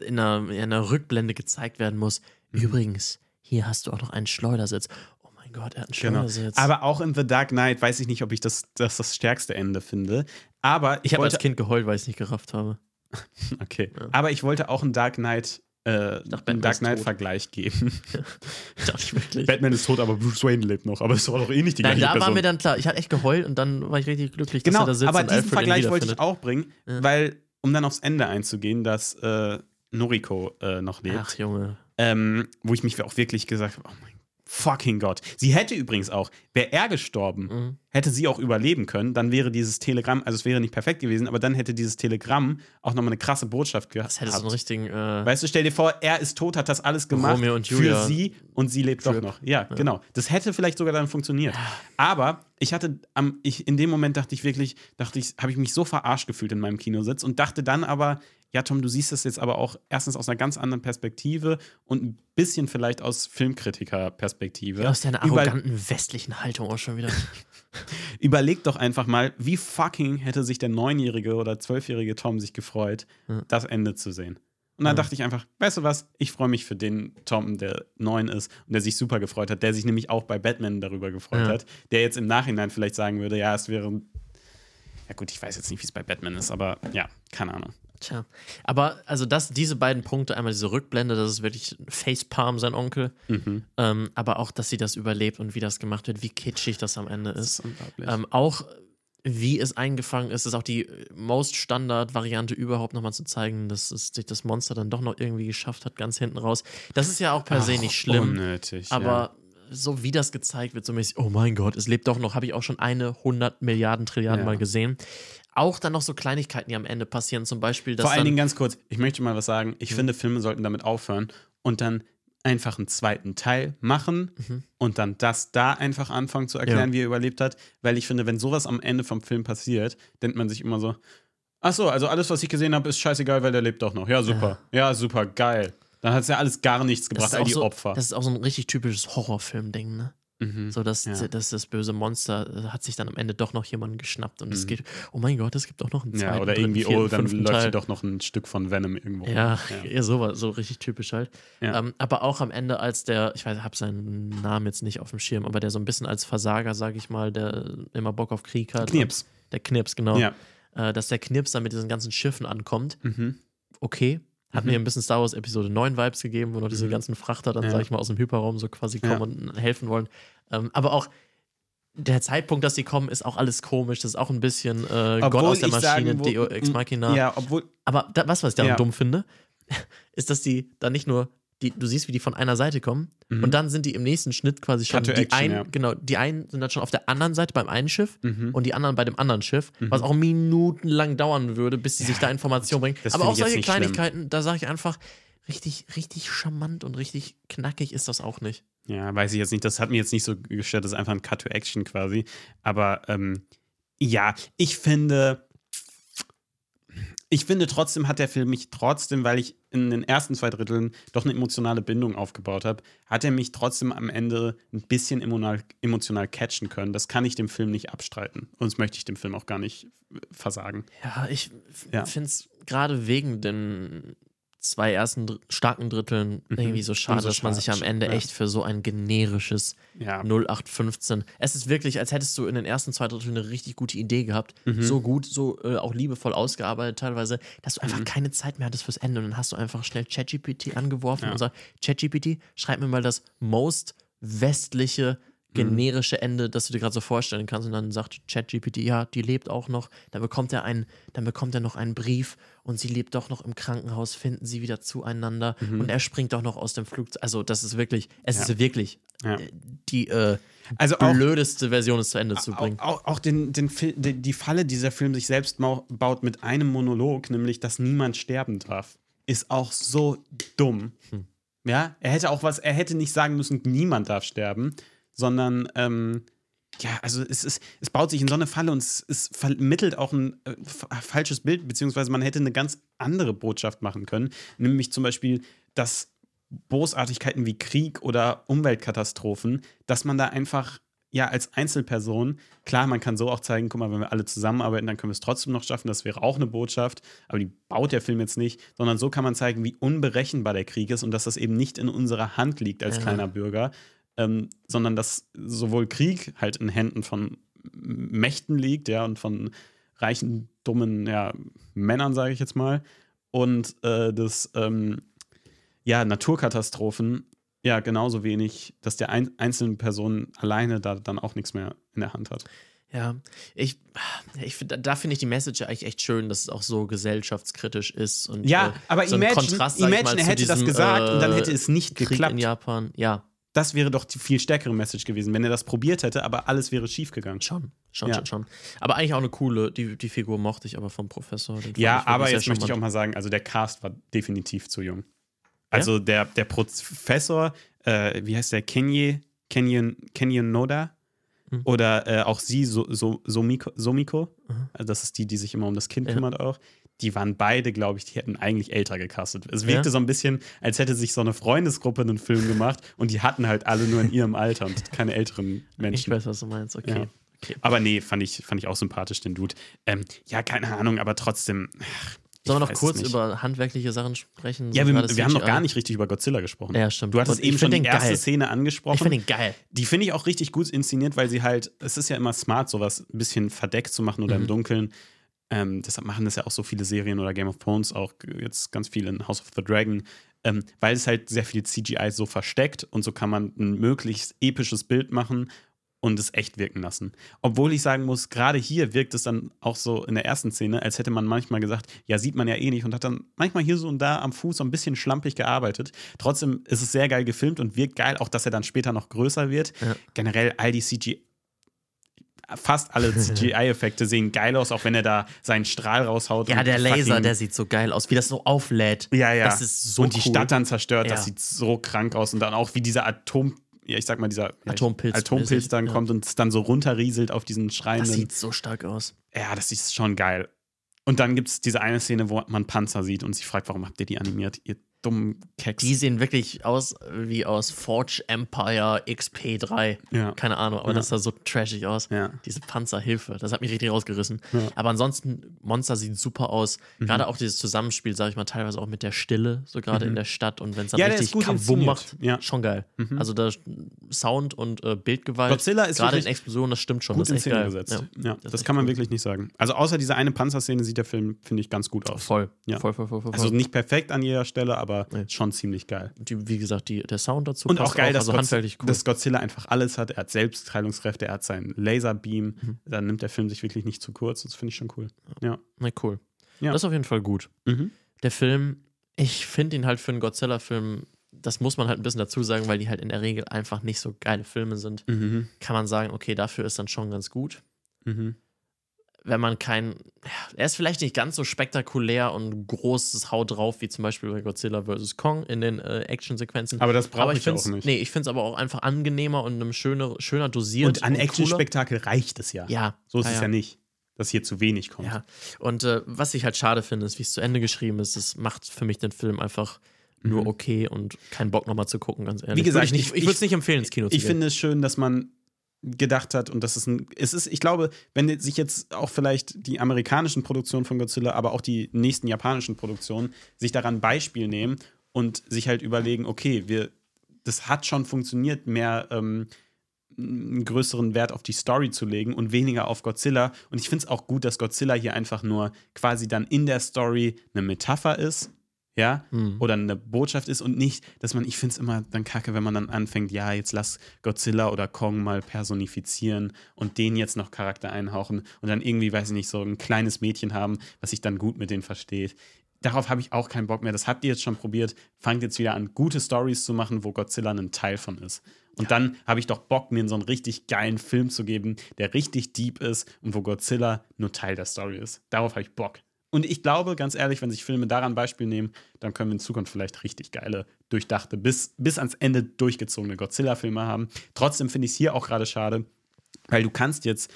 äh, in, einer, in einer Rückblende gezeigt werden muss. Mhm. Übrigens, hier hast du auch noch einen Schleudersitz. Oh mein Gott, er hat einen Genau. Schleudersitz. Aber auch in The Dark Knight weiß ich nicht, ob ich das das, das stärkste Ende finde. Aber ich, ich habe als Kind geheult, weil ich es nicht gerafft habe. *laughs* okay. Aber ich wollte auch einen Dark Knight. Äh, dachte, einen Batman Dark ist Knight tot. Vergleich geben. *laughs* Dachte ich wirklich. Batman ist tot, aber Bruce Wayne lebt noch. Aber es war doch eh nicht die Nein, gleiche da Person. war mir dann klar, ich hatte echt geheult und dann war ich richtig glücklich, dass genau, er da sitzt aber und diesen Alfred Vergleich wollte ich auch bringen, weil, um dann aufs Ende einzugehen, dass äh, Noriko äh, noch lebt. Ach, Junge. ähm, wo ich mich auch wirklich gesagt habe, oh mein fucking Gott. Sie hätte übrigens auch, wäre er gestorben, Mhm. Hätte sie auch überleben können, dann wäre dieses Telegramm, also es wäre nicht perfekt gewesen, aber dann hätte dieses Telegramm auch nochmal eine krasse Botschaft gehabt. Das hätte so einen richtigen. Äh, Weißt du, stell dir vor, er ist tot, hat das alles gemacht Romeo und für sie und sie lebt Trip. doch noch. Ja, genau. Das hätte vielleicht sogar dann funktioniert. Aber ich hatte am, ich, in dem Moment dachte ich wirklich, dachte ich, habe ich mich so verarscht gefühlt in meinem Kinositz und dachte dann aber, ja, Tom, du siehst das jetzt aber auch erstens aus einer ganz anderen Perspektive und ein bisschen vielleicht aus Filmkritiker-Perspektive. aus deiner Über- arroganten westlichen Haltung auch schon wieder. Überleg doch einfach mal, wie fucking hätte sich der neunjährige oder zwölfjährige Tom sich gefreut, Ja. das Ende zu sehen. Und dann Ja. dachte ich einfach, weißt du was, ich freue mich für den Tom, der neun ist und der sich super gefreut hat, der sich nämlich auch bei Batman darüber gefreut Ja. hat, der jetzt im Nachhinein vielleicht sagen würde, ja, es wäre. Ja, gut, ich weiß jetzt nicht, wie es bei Batman ist, aber ja, keine Ahnung. Tja. Aber also das, diese beiden Punkte, einmal diese Rückblende, das ist wirklich Facepalm, sein Onkel. Mhm. Ähm, aber auch, dass sie das überlebt und wie das gemacht wird, wie kitschig das am Ende ist. ist. Ähm, auch wie es eingefangen ist, ist auch die most Standard-Variante überhaupt nochmal zu zeigen, dass es sich das Monster dann doch noch irgendwie geschafft hat, ganz hinten raus. Das ist ja auch per se Ach, nicht schlimm, Unnötig. aber ja. so wie das gezeigt wird, so mäßig, oh mein Gott, es lebt doch noch, habe ich auch schon eine 100 Milliarden Trilliarden Ja. Mal gesehen. Auch dann noch so Kleinigkeiten, die am Ende passieren, zum Beispiel, dass Vor allen Dingen ganz kurz, ich möchte mal was sagen. Ich finde, Filme sollten damit aufhören und dann einfach einen zweiten Teil machen Mhm. und dann das da einfach anfangen zu erklären, Ja. wie er überlebt hat. Weil ich finde, wenn sowas am Ende vom Film passiert, denkt man sich immer so: Ach so, also alles, was ich gesehen habe, ist scheißegal, weil der lebt doch noch. Ja, super. Ja, super, geil. Dann hat es ja alles gar nichts gebracht, all auch die so, Opfer. Das ist auch so ein richtig typisches Horrorfilm-Ding, ne? Mhm. So, dass, Ja. dass das böse Monster äh, hat sich dann am Ende doch noch jemanden geschnappt und es geht, oh mein Gott, es gibt auch noch einen zweiten, Mhm. ja, oder dritten, irgendwie, vierten, oh, dann läuft Teil. hier doch noch ein Stück von Venom irgendwo. *laughs* Ja, ja. sowas, so richtig typisch halt. Ja. Ähm, aber auch am Ende, als der, ich weiß, habe seinen Namen jetzt nicht auf dem Schirm, aber der so ein bisschen als Versager, sage ich mal, der immer Bock auf Krieg hat. Knirps. Und Der Knips, genau. Ja. Äh, dass der Knips dann mit diesen ganzen Schiffen ankommt. Mhm. Okay. Hat Mhm. mir ein bisschen Star Wars Episode 9 Vibes gegeben, wo noch diese Mhm. ganzen Frachter dann, Ja. sag ich mal, aus dem Hyperraum so quasi Ja. kommen und helfen wollen. Ähm, aber auch der Zeitpunkt, dass sie kommen, ist auch alles komisch. Das ist auch ein bisschen äh, Gott aus der Maschine, sagen, wo- Deo Ex Machina. Ja, obwohl. Aber da, was, was ich daran Ja. dumm finde, *laughs* ist, dass die dann nicht nur, die, du siehst, wie die von einer Seite kommen Mhm. und dann sind die im nächsten Schnitt quasi schon die action, einen, ja. genau, die einen sind dann schon auf der anderen Seite beim einen Schiff Mhm. und die anderen bei dem anderen Schiff, was auch minutenlang dauern würde, bis sie sich da Informationen bringen. Aber auch solche nicht schlimm. Kleinigkeiten, da sage ich einfach, richtig, richtig charmant und richtig knackig ist das auch nicht. Ja, weiß ich jetzt nicht. Das hat mir jetzt nicht so gestört. Das ist einfach ein Cut to Action quasi. Aber ähm, ja, ich finde. Ich finde trotzdem hat der Film mich trotzdem, weil ich in den ersten zwei Dritteln doch eine emotionale Bindung aufgebaut habe, hat er mich trotzdem am Ende ein bisschen emotional, emotional catchen können. Das kann ich dem Film nicht abstreiten. Und das möchte ich dem Film auch gar nicht äh, versagen. Ja, ich Ja. finde es gerade wegen den zwei ersten starken Dritteln Mhm. irgendwie so schade, Umso dass man sich am Ende ja. echt für so ein generisches Ja. 0815. Es ist wirklich, als hättest du in den ersten zwei Dritteln eine richtig gute Idee gehabt. Mhm. So gut, so äh, auch liebevoll ausgearbeitet teilweise, dass du Mhm. einfach keine Zeit mehr hattest fürs Ende. Und dann hast du einfach schnell ChatGPT angeworfen Ja. und sagst, ChatGPT, schreib mir mal das most westliche Mhm. Generische Ende, das du dir gerade so vorstellen kannst. Und dann sagt ChatGPT, ja, die lebt auch noch. Dann bekommt er einen, dann bekommt er noch einen Brief und sie lebt doch noch im Krankenhaus, finden sie wieder zueinander und er springt doch noch aus dem Flugzeug. Also, das ist wirklich, es Mhm. Ja. ist wirklich Ja. äh, die äh, Also auch, blödeste Version, es zu Ende zu bringen. Auch, auch, den, den die, Falle, die dieser Film sich selbst baut mit einem Monolog, nämlich, dass niemand sterben darf, ist auch so dumm. Hm. Ja, er hätte auch was, er hätte nicht sagen müssen, niemand darf sterben, sondern, ähm, ja, also es, ist, es baut sich in so eine Falle und es, es vermittelt auch ein äh, fa- falsches Bild, beziehungsweise man hätte eine ganz andere Botschaft machen können, nämlich zum Beispiel, dass Bosartigkeiten wie Krieg oder Umweltkatastrophen, dass man da einfach ja als Einzelperson, klar, man kann so auch zeigen, guck mal, wenn wir alle zusammenarbeiten, dann können wir es trotzdem noch schaffen, das wäre auch eine Botschaft, aber die baut der Film jetzt nicht, sondern so kann man zeigen, wie unberechenbar der Krieg ist und dass das eben nicht in unserer Hand liegt als Ja. kleiner Bürger. Ähm, sondern dass sowohl Krieg halt in Händen von Mächten liegt, ja, und von reichen, dummen ja, Männern, sage ich jetzt mal, und äh, dass ähm, ja, Naturkatastrophen ja genauso wenig, dass der ein einzelne Person alleine da dann auch nichts mehr in der Hand hat. Ja, ich, ich find, da finde ich die Message eigentlich echt schön, dass es auch so gesellschaftskritisch ist. Und, Ja, äh, aber so imagine, Kontrast, imagine mal, er hätte das diesem, gesagt und dann äh, hätte es nicht Krieg geklappt. in Japan. Ja, Das wäre doch die viel stärkere Message gewesen, wenn er das probiert hätte, aber alles wäre schief gegangen. schon. Schon, Ja. schon, schon. Aber eigentlich auch eine coole, die, die Figur mochte ich aber vom Professor. Ja, aber jetzt möchte ich auch mal sagen, also der Cast war definitiv zu jung. Also der, der Professor, äh, wie heißt der, Kenye, Kenyon, Kenyon Noda? Mhm. Oder äh, auch sie, so, so, Somiko, Somiko also das ist die, die sich immer um das Kind Ja. kümmert auch. Die waren beide, glaube ich, die hätten eigentlich älter gecastet. Es wirkte Ja. so ein bisschen, als hätte sich so eine Freundesgruppe einen Film gemacht und die hatten halt alle nur in ihrem Alter und keine älteren Ich Menschen. weiß, was du meinst. Okay. Ja. okay. Aber nee, fand ich, fand ich auch sympathisch, den Dude. Ähm, ja, keine Ahnung, aber trotzdem. ach, ich Sollen wir noch kurz über handwerkliche Sachen sprechen? Ja, So wir, gerade wir haben noch gar nicht richtig über Godzilla gesprochen. Ja, stimmt. Du hattest ich eben schon die den erste geil. Szene Ich angesprochen. finde ihn geil. die finde ich auch richtig gut inszeniert, weil sie halt, es ist ja immer smart, sowas ein bisschen verdeckt zu machen oder Mhm. im Dunkeln. Ähm, deshalb machen das ja auch so viele Serien oder Game of Thrones, auch jetzt ganz viel in House of the Dragon, ähm, weil es halt sehr viel CGI so versteckt und so kann man ein möglichst episches Bild machen und es echt wirken lassen. Obwohl ich sagen muss, gerade hier wirkt es dann auch so in der ersten Szene, als hätte man manchmal gesagt, ja, sieht man ja eh nicht und hat dann manchmal hier so und da am Fuß so ein bisschen schlampig gearbeitet. Trotzdem ist es sehr geil gefilmt und wirkt geil, auch dass er dann später noch größer wird. Ja. Generell all die CGI fast alle CGI-Effekte sehen geil aus, auch wenn er da seinen Strahl raushaut. Ja, der Laser, der sieht so geil aus, wie das so auflädt. ja, ja. Das ist so und die cool. Stadt dann zerstört, Ja. das sieht so krank aus. Und dann auch wie dieser Atom, ja, ich sag mal, dieser Atompilz- Atompilz dann ja. kommt und es dann so runterrieselt auf diesen Das schreienden. sieht so stark aus. Ja, das ist schon geil. Und dann gibt es diese eine Szene, wo man Panzer sieht und sich fragt, warum habt ihr die animiert, ihr dummen Keks. Die sehen wirklich aus wie aus Forge Empire XP3. Ja. Keine Ahnung, aber Ja. das sah so trashig aus. Ja. Diese Panzerhilfe, das hat mich richtig rausgerissen. Mhm. Aber ansonsten, Monster sieht super aus. Gerade auch dieses Zusammenspiel, sag ich mal, teilweise auch mit der Stille, so gerade in der Stadt. Und wenn es dann richtig Kabum macht, Ja. schon geil. Also da Sound und äh, Bildgewalt. Godzilla ist gerade in Explosionen, das stimmt schon. gut das in ist echt Szene geil. gesetzt. Ja. Das das, kann man cool. wirklich nicht sagen. Also außer diese eine Panzerszene sieht der Film, finde ich, ganz gut aus. Voll. Ja. Voll, voll, voll, voll. Also nicht perfekt an jeder Stelle, aber Nee. schon ziemlich geil. die, wie gesagt, die, der Sound dazu Und auch geil, dass, also Godz- handwerklich cool. dass Godzilla einfach alles hat. Er hat Selbstheilungskräfte, er hat seinen Laserbeam. Mhm. Da nimmt der Film sich wirklich nicht zu kurz. Das finde ich schon cool. Ja. Na cool. Ja. Das ist auf jeden Fall gut. Mhm. Der Film, ich finde ihn halt für einen Godzilla-Film, das muss man halt ein bisschen dazu sagen, weil die halt in der Regel einfach nicht so geile Filme sind. Mhm. Kann man sagen, okay, dafür ist dann schon ganz gut. Mhm. Wenn man kein, er ist vielleicht nicht ganz so spektakulär und großes Haut drauf, wie zum Beispiel bei Godzilla vs. Kong in den äh, Actionsequenzen. Aber das brauche ich, find's, auch nicht. Nee, ich finde es aber auch einfach angenehmer und einem schöner, schöner dosiert. Und an. Action-Spektakel reicht es ja. Ja. So ist ja, es ja. ja nicht, dass hier zu wenig kommt. Ja, und äh, was ich halt schade finde, ist, wie es zu Ende geschrieben ist. Es macht für mich den Film einfach nur okay und keinen Bock nochmal zu gucken, ganz ehrlich. Mhm. Wie gesagt, Würde ich, ich- ich würde es nicht empfehlen, ins Kino zu Ich gehen. finde es schön, dass man gedacht hat und das ist ein, es ist, ich glaube, wenn sich jetzt auch vielleicht die amerikanischen Produktionen von Godzilla, aber auch die nächsten japanischen Produktionen sich daran Beispiel nehmen und sich halt überlegen, okay, wir, das hat schon funktioniert, mehr ähm, einen größeren Wert auf die Story zu legen und weniger auf Godzilla. Und ich finde es auch gut, dass Godzilla hier einfach nur quasi dann in der Story eine Metapher ist, ja, Mhm. oder eine Botschaft ist und nicht, dass man, ich finde es immer dann kacke, wenn man dann anfängt, ja, jetzt lass Godzilla oder Kong mal personifizieren und den jetzt noch Charakter einhauchen und dann irgendwie, weiß ich nicht, so ein kleines Mädchen haben, was sich dann gut mit denen versteht. Darauf habe ich auch keinen Bock mehr. Das habt ihr jetzt schon probiert. Fangt jetzt wieder an, gute Stories zu machen, wo Godzilla ein Teil von ist. Und dann habe ich doch Bock, mir so einen richtig geilen Film zu geben, der richtig deep ist und wo Godzilla nur Teil der Story ist. Darauf habe ich Bock. Und ich glaube, ganz ehrlich, wenn sich Filme daran Beispiel nehmen, dann können wir in Zukunft vielleicht richtig geile, durchdachte, bis, bis ans Ende durchgezogene Godzilla-Filme haben. Trotzdem finde ich es hier auch gerade schade, weil du kannst jetzt,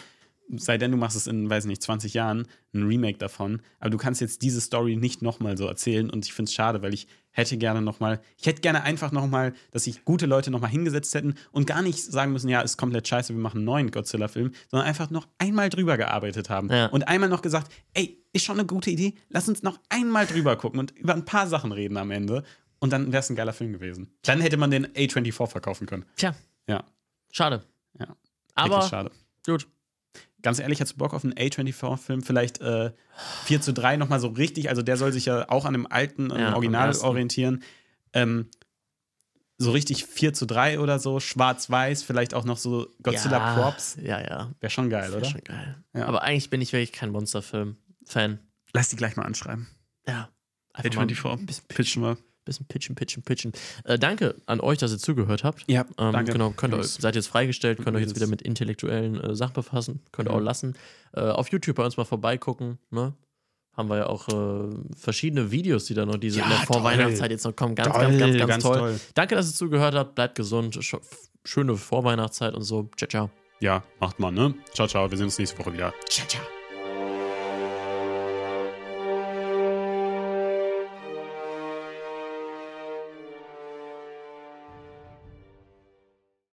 sei denn du machst es in, weiß nicht, 20 Jahren, ein Remake davon, aber du kannst jetzt diese Story nicht nochmal so erzählen und ich finde es schade, weil ich hätte gerne nochmal, ich hätte gerne einfach nochmal, dass sich gute Leute nochmal hingesetzt hätten und gar nicht sagen müssen, ja, ist komplett scheiße, wir machen einen neuen Godzilla-Film, sondern einfach noch einmal drüber gearbeitet haben Ja. und einmal noch gesagt, ey, ist schon eine gute Idee, lass uns noch einmal drüber gucken und über ein paar Sachen reden am Ende und dann wäre es ein geiler Film gewesen. Dann hätte man den A24 verkaufen können. Tja, Ja. Schade. Ja. Aber schade. gut. Ganz ehrlich, hast du Bock auf einen A24-Film? Vielleicht äh, 4 zu 3 nochmal so richtig. Also der soll sich ja auch an dem alten ähm, Ja, Original orientieren. Ähm, so richtig 4 zu 3 oder so, schwarz-weiß, vielleicht auch noch so Godzilla ja. Ja, ja. Wäre schon geil, Wäre oder? schon geil. Ja. Aber eigentlich bin ich wirklich kein Monsterfilm-Fan. Lass die gleich mal anschreiben. Ja. Einfach mal A24. ein bisschen, Pitchen wir. Bisschen pitchen, pitchen, pitchen. Äh, danke an euch, dass ihr zugehört habt. Ja, Ähm, danke. Genau, könnt ihr, seid jetzt freigestellt, könnt euch jetzt wieder mit intellektuellen äh, Sachen befassen, könnt ihr Mhm. auch lassen. Äh, auf YouTube bei uns mal vorbeigucken, ne? Haben wir ja auch äh, verschiedene Videos, die da noch diese Ja, in der toll. Vorweihnachtszeit jetzt noch kommen. Ganz, Toll, ganz, ganz, ganz, ganz toll. toll. Danke, dass ihr zugehört habt. Bleibt gesund. Sch schöne Vorweihnachtszeit und so. Ciao, ciao. Ja, macht mal, ne? Ciao, ciao. Wir sehen uns nächste Woche wieder. Ciao, ciao.